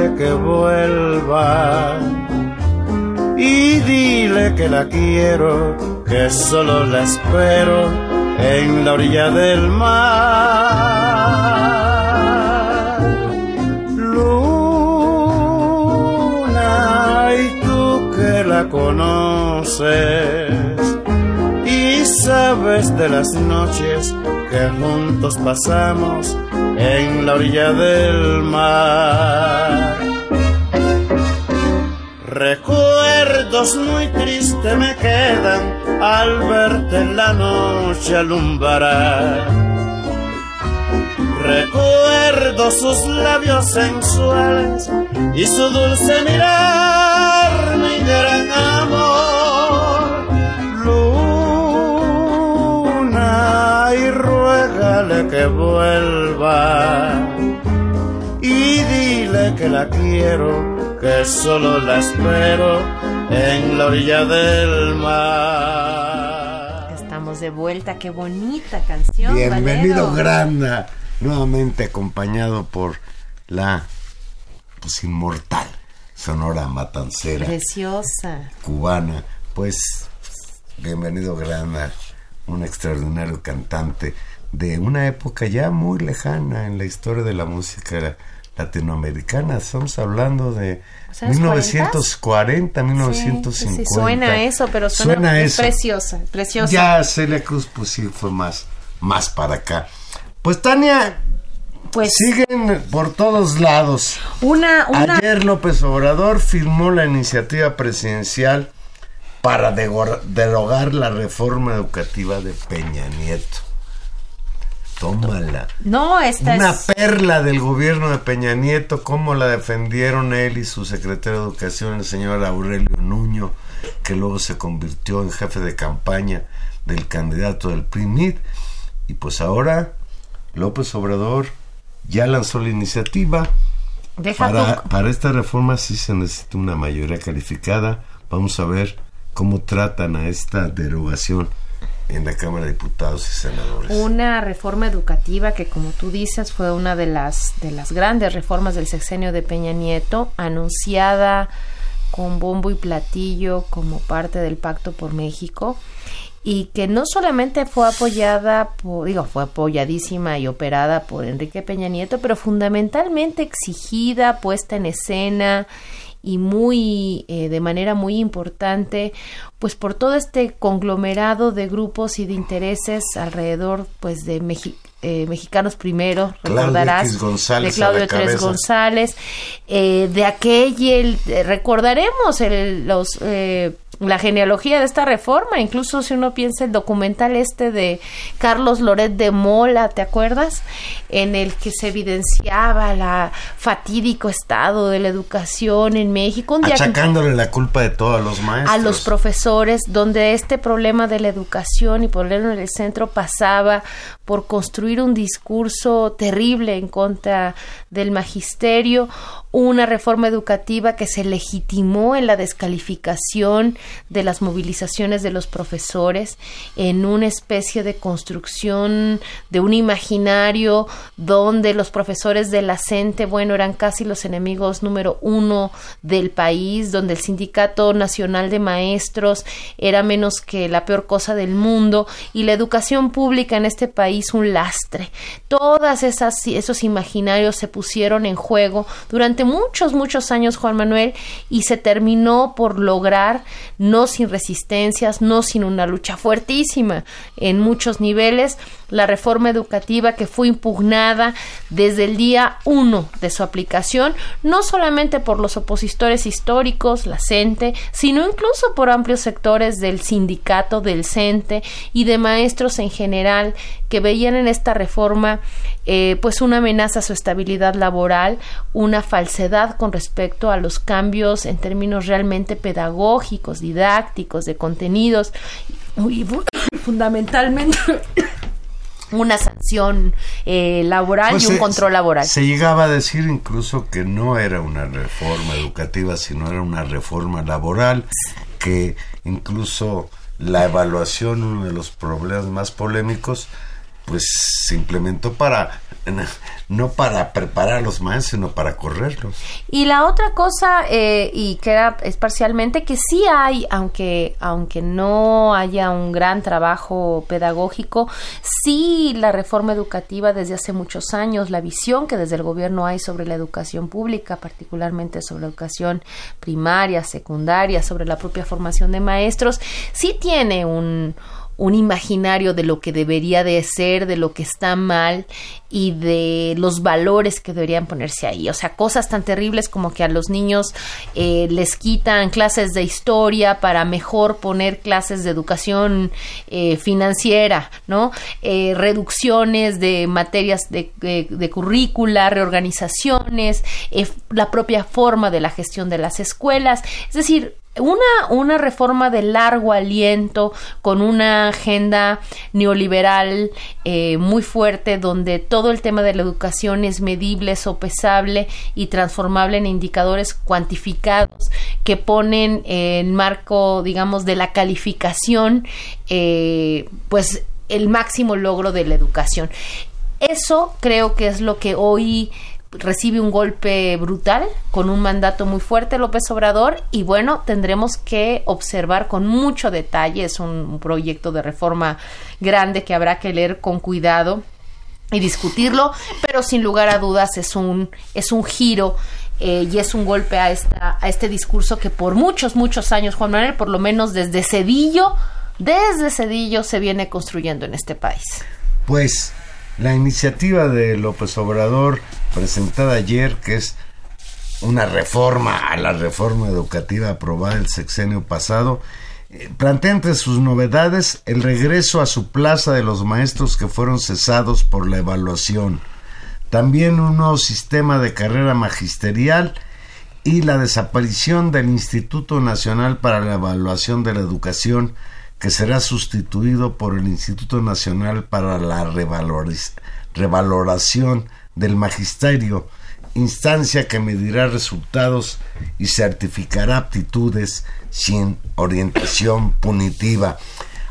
Speaker 3: 8989.
Speaker 5: que vuelva y dile que la quiero, que solo la espero en la orilla del mar. Luna, y tú que la conoces y sabes de las noches que juntos pasamos en la orilla del mar. Recuerdos muy tristes me quedan al verte en la noche alumbrar. Recuerdo sus labios sensuales y su dulce mirar, que vuelva y dile que la quiero que solo la espero en la orilla del mar.
Speaker 2: Estamos de vuelta, qué bonita canción.
Speaker 3: Bienvenido,
Speaker 2: Valero.
Speaker 3: Granda, nuevamente acompañado por la pues inmortal Sonora Matancera
Speaker 2: Preciosa.
Speaker 3: cubana. Pues bienvenido, Granda, un extraordinario cantante de una época ya muy lejana en la historia de la música latinoamericana. Estamos hablando de
Speaker 2: O sea, ¿los
Speaker 3: 1940, 1950.
Speaker 2: Sí, sí, suena eso, pero suena,
Speaker 3: Suena
Speaker 2: es
Speaker 3: eso.
Speaker 2: preciosa, preciosa.
Speaker 3: Ya Celia Cruz, pues sí, fue más, más para acá. Pues Tania,
Speaker 2: pues
Speaker 3: siguen por todos lados.
Speaker 2: una, una
Speaker 3: Ayer López Obrador firmó la iniciativa presidencial para derogar la reforma educativa de Peña Nieto. Tómala.
Speaker 2: no, esta
Speaker 3: Una
Speaker 2: es
Speaker 3: perla del gobierno de Peña Nieto, cómo la defendieron él y su secretario de Educación, el señor Aurelio Nuño, que luego se convirtió en jefe de campaña del candidato del PRIMID. Y pues ahora López Obrador ya lanzó la iniciativa.
Speaker 2: deja
Speaker 3: Para, para esta reforma sí se necesita una mayoría calificada. Vamos a ver cómo tratan a esta derogación en la Cámara de Diputados y Senadores.
Speaker 2: una reforma educativa que como tú dices fue una de las de las grandes reformas del sexenio de Peña Nieto anunciada con bombo y platillo como parte del Pacto por México y que no solamente fue apoyada por, digo, fue apoyadísima y operada por Enrique Peña Nieto, pero fundamentalmente exigida, puesta en escena y muy eh, de manera muy importante pues por todo este conglomerado de grupos y de intereses alrededor pues de eh, mexicanos primero
Speaker 3: Claudio
Speaker 2: recordarás
Speaker 3: González
Speaker 2: de Claudio Tres. González eh, de aquel eh, recordaremos el, los eh, la genealogía de esta reforma, incluso si uno piensa el documental este de Carlos Loret de Mola, ¿te acuerdas? En el que se evidenciaba la fatídico estado de la educación en México, un
Speaker 3: Achacándole la culpa de todo a los maestros.
Speaker 2: a los profesores, donde este problema de la educación y ponerlo en el centro pasaba por construir un discurso terrible en contra del magisterio, una reforma educativa que se legitimó en la descalificación de las movilizaciones de los profesores, en una especie de construcción de un imaginario donde los profesores de la CENTE, bueno, eran casi los enemigos número uno del país, donde el Sindicato Nacional de Maestros era menos que la peor cosa del mundo y la educación pública en este país un lastre. Todas esas esos imaginarios se pusieron en juego durante muchos muchos años Juan Manuel y se terminó por lograr no sin resistencias, no sin una lucha fuertísima en muchos niveles la reforma educativa que fue impugnada desde el día uno de su aplicación, no solamente por los opositores históricos, la CENTE, sino incluso por amplios sectores del sindicato, del CENTE y de maestros en general que veían en esta reforma eh, pues una amenaza a su estabilidad laboral, una falsedad con respecto a los cambios en términos realmente pedagógicos, didácticos, de contenidos y fu- fundamentalmente *coughs* una sanción eh, laboral
Speaker 3: Pues
Speaker 2: y un
Speaker 3: se-
Speaker 2: control laboral.
Speaker 3: Se llegaba a decir incluso que no era una reforma educativa, sino era una reforma laboral, que incluso la evaluación, uno de los problemas más polémicos, pues se implementó para, no para preparar a los maestros, sino para correrlos.
Speaker 2: Y la otra cosa, eh, y que era es parcialmente, que sí hay, aunque, aunque no haya un gran trabajo pedagógico, sí la reforma educativa desde hace muchos años, la visión que desde el gobierno hay sobre la educación pública, particularmente sobre la educación primaria, secundaria, sobre la propia formación de maestros, sí tiene un un imaginario de lo que debería de ser, de lo que está mal y de los valores que deberían ponerse ahí. O sea, cosas tan terribles como que a los niños eh, les quitan clases de historia para mejor poner clases de educación eh, financiera, ¿no? Eh, reducciones de materias de, de- de currícula, reorganizaciones, eh, la propia forma de la gestión de las escuelas. Es decir, una, una reforma de largo aliento con una agenda neoliberal eh, muy fuerte donde todo el tema de la educación es medible, sopesable y transformable en indicadores cuantificados que ponen en marco, digamos, de la calificación, eh, pues el máximo logro de la educación. Eso creo que es lo que hoy recibe un golpe brutal con un mandato muy fuerte López Obrador y bueno, tendremos que observar con mucho detalle, es un, proyecto de reforma grande que habrá que leer con cuidado y discutirlo, pero sin lugar a dudas es un, es un giro eh, y es un golpe a, esta, a este discurso que por muchos, muchos años, Juan Manuel, por lo menos desde Cedillo, desde Cedillo se viene construyendo en este país.
Speaker 3: Pues la iniciativa de López Obrador presentada ayer, que es una reforma a la reforma educativa aprobada el sexenio pasado, eh, plantea entre sus novedades el regreso a su plaza de los maestros que fueron cesados por la evaluación, también un nuevo sistema de carrera magisterial y la desaparición del Instituto Nacional para la Evaluación de la Educación, que será sustituido por el Instituto Nacional para la Revaloración del Magisterio, instancia que medirá resultados y certificará aptitudes sin orientación punitiva.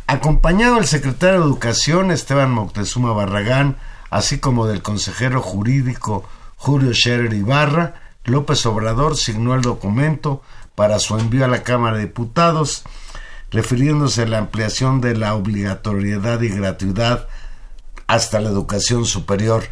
Speaker 3: Acompañado del secretario de Educación Esteban Moctezuma Barragán, así como del consejero jurídico Julio Scherer Ibarra, López Obrador signó el documento para su envío a la Cámara de Diputados, refiriéndose a la ampliación de la obligatoriedad y gratuidad hasta la educación superior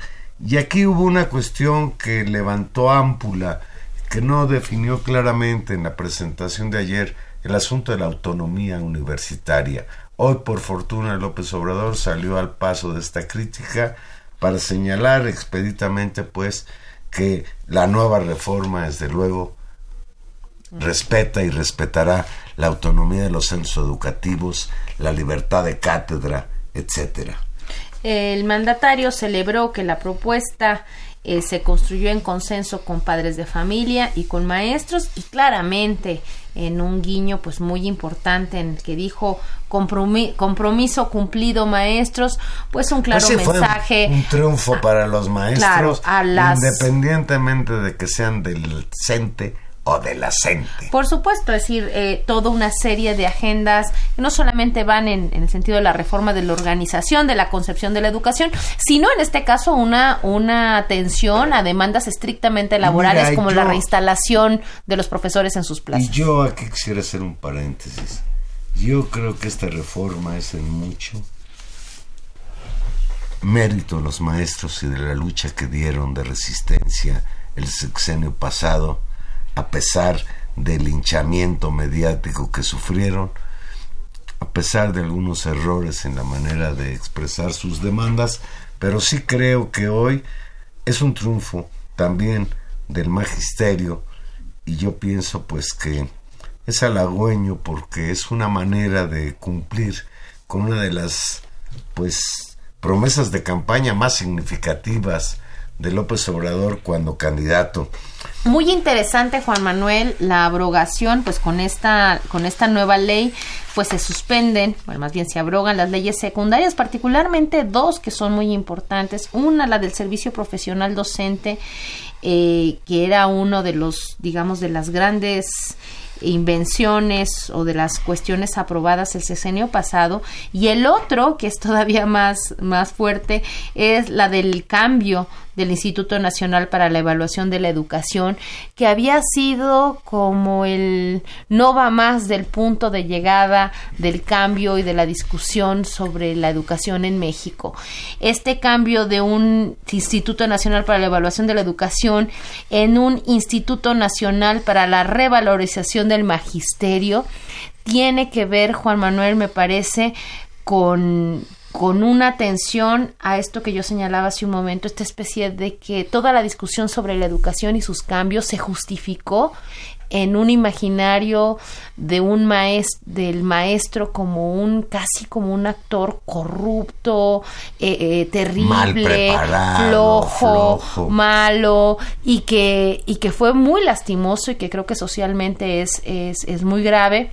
Speaker 3: y aquí hubo una cuestión que levantó ámpula, que no definió claramente en la presentación de ayer el asunto de la autonomía universitaria. Hoy, por fortuna, López Obrador salió al paso de esta crítica para señalar expeditamente, pues, que la nueva reforma, desde luego, respeta y respetará la autonomía de los centros educativos, la libertad de cátedra, etcétera.
Speaker 2: El mandatario celebró que la propuesta eh, se construyó en consenso con padres de familia y con maestros y claramente en un guiño pues muy importante en el que dijo compromiso cumplido maestros pues un claro mensaje
Speaker 3: un, triunfo para los maestros independientemente de que sean del CENTE o de la
Speaker 2: Por supuesto, es decir, eh, toda una serie de agendas que no solamente van en, el sentido de la reforma de la organización, de la concepción de la educación, sino en este caso una, una atención a demandas estrictamente laborales como la reinstalación de los profesores en sus plazas.
Speaker 3: Y yo aquí quisiera hacer un paréntesis. Yo creo que esta reforma es en mucho mérito de los maestros y de la lucha que dieron de resistencia el sexenio pasado a pesar del linchamiento mediático que sufrieron, a pesar de algunos errores en la manera de expresar sus demandas, pero sí creo que hoy es un triunfo también del magisterio y yo pienso pues que es halagüeño porque es una manera de cumplir con una de las pues promesas de campaña más significativas de López Obrador cuando candidato.
Speaker 2: Muy interesante, Juan Manuel, la abrogación, pues con esta, con esta nueva ley, pues se suspenden, bueno, más bien se abrogan las leyes secundarias, particularmente dos que son muy importantes. Una, la del servicio profesional docente, eh, que era uno de los, digamos, de las grandes invenciones o de las cuestiones aprobadas el sexenio pasado y el otro que es todavía más más fuerte es la del cambio del Instituto Nacional para la Evaluación de la Educación, que había sido como el no va más del punto de llegada del cambio y de la discusión sobre la educación en México. Este cambio de un Instituto Nacional para la Evaluación de la Educación en un Instituto Nacional para la Revalorización del Magisterio tiene que ver, Juan Manuel, me parece, con con una atención a esto que yo señalaba hace un momento, esta especie de que toda la discusión sobre la educación y sus cambios se justificó en un imaginario de un maestro, del maestro como un casi como un actor corrupto, eh, eh, terrible, flojo, malo y que y que fue muy lastimoso y que creo que socialmente es es, es muy grave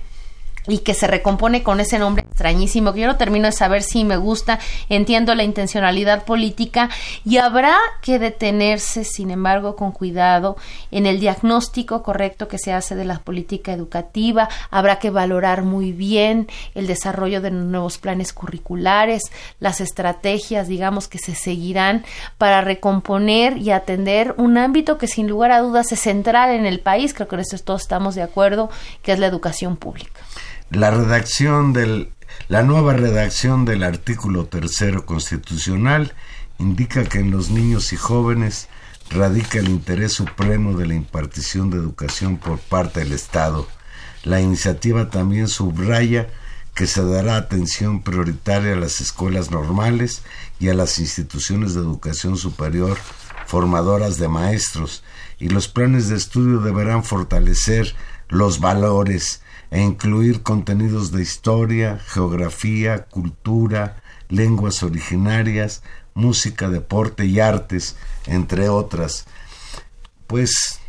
Speaker 2: y que se recompone con ese nombre extrañísimo que yo no termino de saber si me gusta, entiendo la intencionalidad política y habrá que detenerse, sin embargo, con cuidado en el diagnóstico correcto que se hace de la política educativa, habrá que valorar muy bien el desarrollo de nuevos planes curriculares, las estrategias, digamos, que se seguirán para recomponer y atender un ámbito que sin lugar a dudas es central en el país, creo que en esto todos estamos de acuerdo, que es la educación pública
Speaker 3: la redacción la nueva redacción del artículo tercero constitucional indica que en los niños y jóvenes radica el interés supremo de la impartición de educación por parte del Estado. La iniciativa también subraya que se dará atención prioritaria a las escuelas normales y a las instituciones de educación superior formadoras de maestros, y los planes de estudio deberán fortalecer los valores, e incluir contenidos de historia, geografía, cultura, lenguas originarias, música, deporte y artes, entre otras. Pues,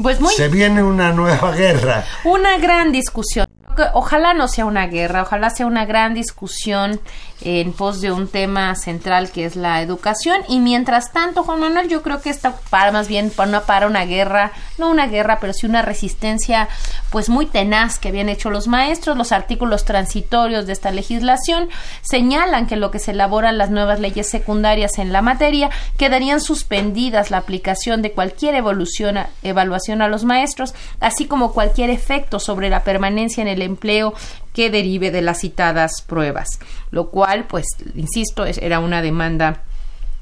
Speaker 2: pues
Speaker 3: se viene una nueva guerra.
Speaker 2: Una gran discusión. Ojalá no sea una guerra, ojalá sea una gran discusión en pos de un tema central que es la educación. Y mientras tanto, Juan Manuel, yo creo que está para más bien para para una guerra, no una guerra, pero sí una resistencia pues muy tenaz que habían hecho los maestros. Los artículos transitorios de esta legislación señalan que lo que se elaboran las nuevas leyes secundarias en la materia quedarían suspendidas la aplicación de cualquier evolución, evaluación a los maestros, así como cualquier efecto sobre la permanencia en el empleo que derive de las citadas pruebas, lo cual, pues, insisto, era una demanda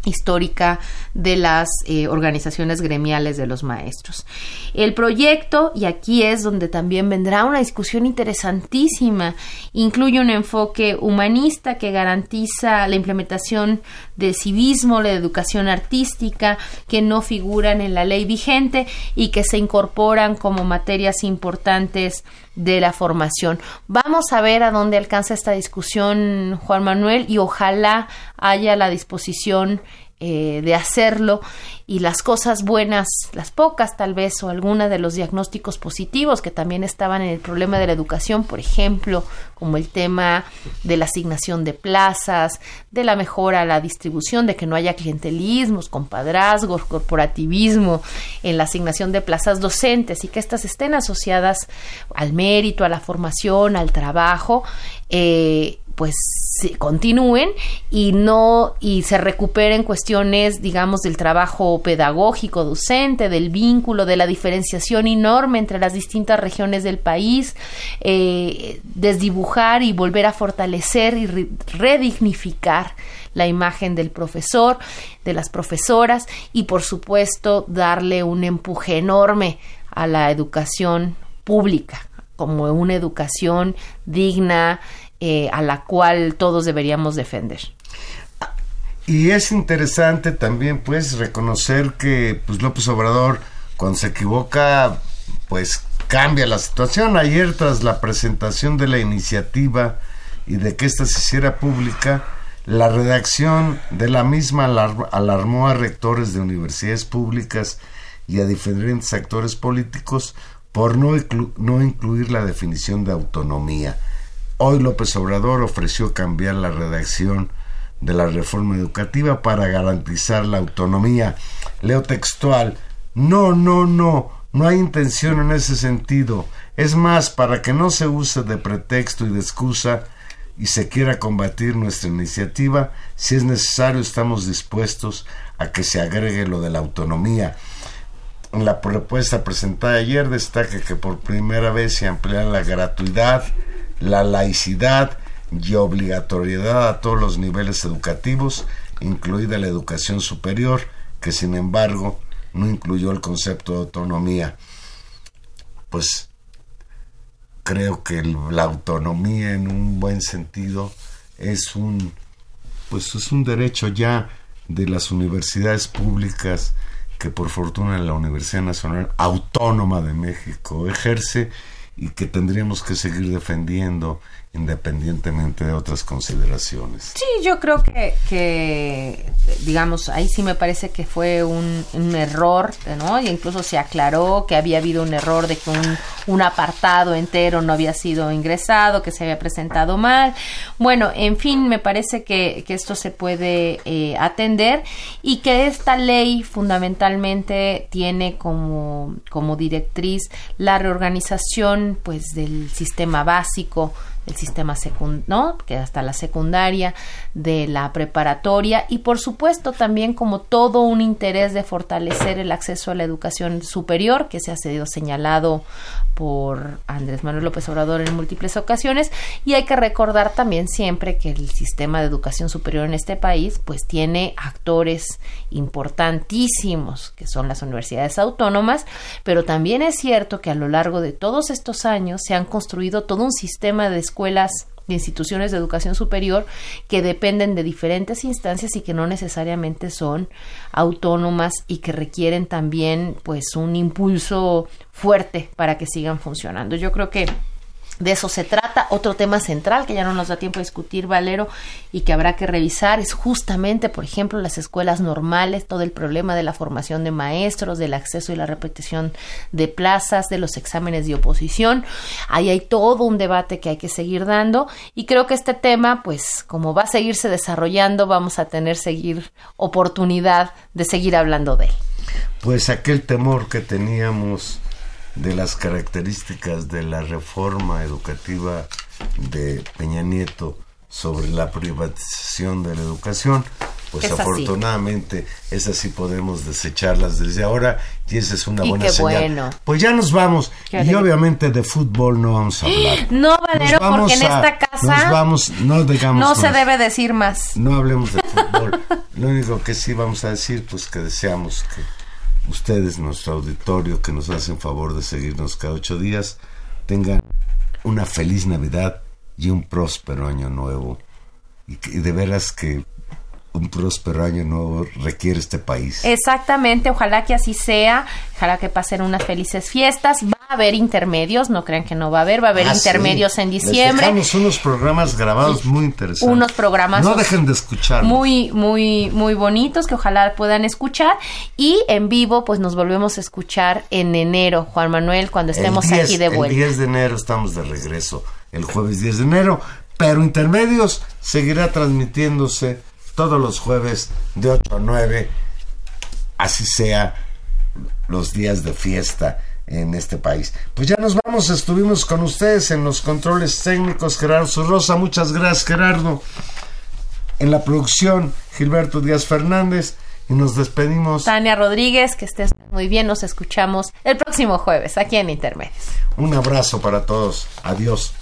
Speaker 2: histórica de las eh, organizaciones gremiales de los maestros. El proyecto, y aquí es donde también vendrá una discusión interesantísima, incluye un enfoque humanista que garantiza la implementación del civismo, la educación artística, que no figuran en la ley vigente y que se incorporan como materias importantes de la formación. Vamos a ver a dónde alcanza esta discusión, Juan Manuel, y ojalá haya la disposición eh, de hacerlo y las cosas buenas, las pocas tal vez, o alguna de los diagnósticos positivos que también estaban en el problema de la educación, por ejemplo, como el tema de la asignación de plazas, de la mejora, la distribución, de que no haya clientelismos, compadrazgos, corporativismo en la asignación de plazas docentes y que estas estén asociadas al mérito, a la formación, al trabajo, eh, pues continúen y no y se recuperen cuestiones digamos del trabajo pedagógico docente del vínculo de la diferenciación enorme entre las distintas regiones del país eh, desdibujar y volver a fortalecer y redignificar la imagen del profesor de las profesoras y por supuesto darle un empuje enorme a la educación pública como una educación digna eh, a la cual todos deberíamos defender.
Speaker 3: Y es interesante también pues reconocer que pues López Obrador cuando se equivoca pues cambia la situación. Ayer tras la presentación de la iniciativa y de que ésta se hiciera pública, la redacción de la misma alarmó a rectores de universidades públicas y a diferentes actores políticos por no, no incluir la definición de autonomía. Hoy López Obrador ofreció cambiar la redacción de la reforma educativa para garantizar la autonomía. Leo textual, no, no, no, no hay intención en ese sentido. Es más, para que no se use de pretexto y de excusa y se quiera combatir nuestra iniciativa, si es necesario estamos dispuestos a que se agregue lo de la autonomía. La propuesta presentada ayer destaca que por primera vez se amplía la gratuidad la laicidad y obligatoriedad a todos los niveles educativos, incluida la educación superior, que sin embargo no incluyó el concepto de autonomía. Pues creo que la autonomía en un buen sentido es un pues es un derecho ya de las universidades públicas que por fortuna la Universidad Nacional Autónoma de México ejerce y que tendríamos que seguir defendiendo independientemente de otras consideraciones.
Speaker 2: Sí, yo creo que, que digamos, ahí sí me parece que fue un, un, error, ¿no? Y incluso se aclaró que había habido un error de que un, un apartado entero no había sido ingresado, que se había presentado mal. Bueno, en fin, me parece que, que esto se puede eh, atender y que esta ley fundamentalmente tiene como, como directriz la reorganización pues del sistema básico el sistema secund ¿no? que hasta la secundaria, de la preparatoria y por supuesto también como todo un interés de fortalecer el acceso a la educación superior que se ha sido señalado por Andrés Manuel López Obrador en múltiples ocasiones y hay que recordar también siempre que el sistema de educación superior en este país pues tiene actores importantísimos que son las universidades autónomas pero también es cierto que a lo largo de todos estos años se han construido todo un sistema de escuelas de instituciones de educación superior que dependen de diferentes instancias y que no necesariamente son autónomas y que requieren también pues un impulso fuerte para que sigan funcionando. Yo creo que de eso se trata. Otro tema central que ya no nos da tiempo de discutir, Valero, y que habrá que revisar es justamente, por ejemplo, las escuelas normales, todo el problema de la formación de maestros, del acceso y la repetición de plazas, de los exámenes de oposición. Ahí hay todo un debate que hay que seguir dando y creo que este tema, pues como va a seguirse desarrollando, vamos a tener seguir oportunidad de seguir hablando de él.
Speaker 3: Pues aquel temor que teníamos de las características de la reforma educativa de Peña Nieto sobre la privatización de la educación, pues
Speaker 2: Es así.
Speaker 3: afortunadamente esas sí podemos desecharlas desde ahora y esa es una
Speaker 2: Y
Speaker 3: buena
Speaker 2: qué
Speaker 3: señal.
Speaker 2: bueno.
Speaker 3: Pues ya nos vamos
Speaker 2: Qué
Speaker 3: y obviamente de fútbol no vamos a hablar. *gasps*
Speaker 2: No, Valero, porque en
Speaker 3: a-
Speaker 2: esta casa
Speaker 3: nos vamos, no digamos
Speaker 2: no se debe decir más.
Speaker 3: No hablemos de fútbol. Lo único que sí vamos a decir, pues que deseamos que ustedes, nuestro auditorio, que nos hacen favor de seguirnos cada ocho días, tengan una feliz Navidad y un próspero año nuevo. Y, de veras que un próspero año nuevo requiere este país.
Speaker 2: Exactamente, ojalá que así sea, ojalá que pasen unas felices fiestas, haber intermedios, no crean que no va a haber, va a haber
Speaker 3: Ah, sí.
Speaker 2: intermedios en
Speaker 3: Les
Speaker 2: diciembre.
Speaker 3: dejamos unos programas grabados muy interesantes.
Speaker 2: Unos programas
Speaker 3: No dejen de escuchar.
Speaker 2: muy muy muy bonitos que ojalá puedan escuchar y en vivo pues nos volvemos a escuchar en enero Juan Manuel cuando estemos
Speaker 3: el 10,
Speaker 2: aquí de vuelta
Speaker 3: El 10 de enero estamos de regreso, el jueves 10 de enero, pero Intermedios seguirá transmitiéndose todos los jueves de 8 a 9, así sea los días de fiesta en este país. Pues ya nos vamos, estuvimos con ustedes en los controles técnicos, Gerardo Zurrosa, muchas gracias Gerardo. En la producción, Gilberto Díaz Fernández, y nos despedimos.
Speaker 2: Tania Rodríguez que estés muy bien nos escuchamos el próximo jueves aquí en Intermedios
Speaker 3: Un abrazo para todos, adiós.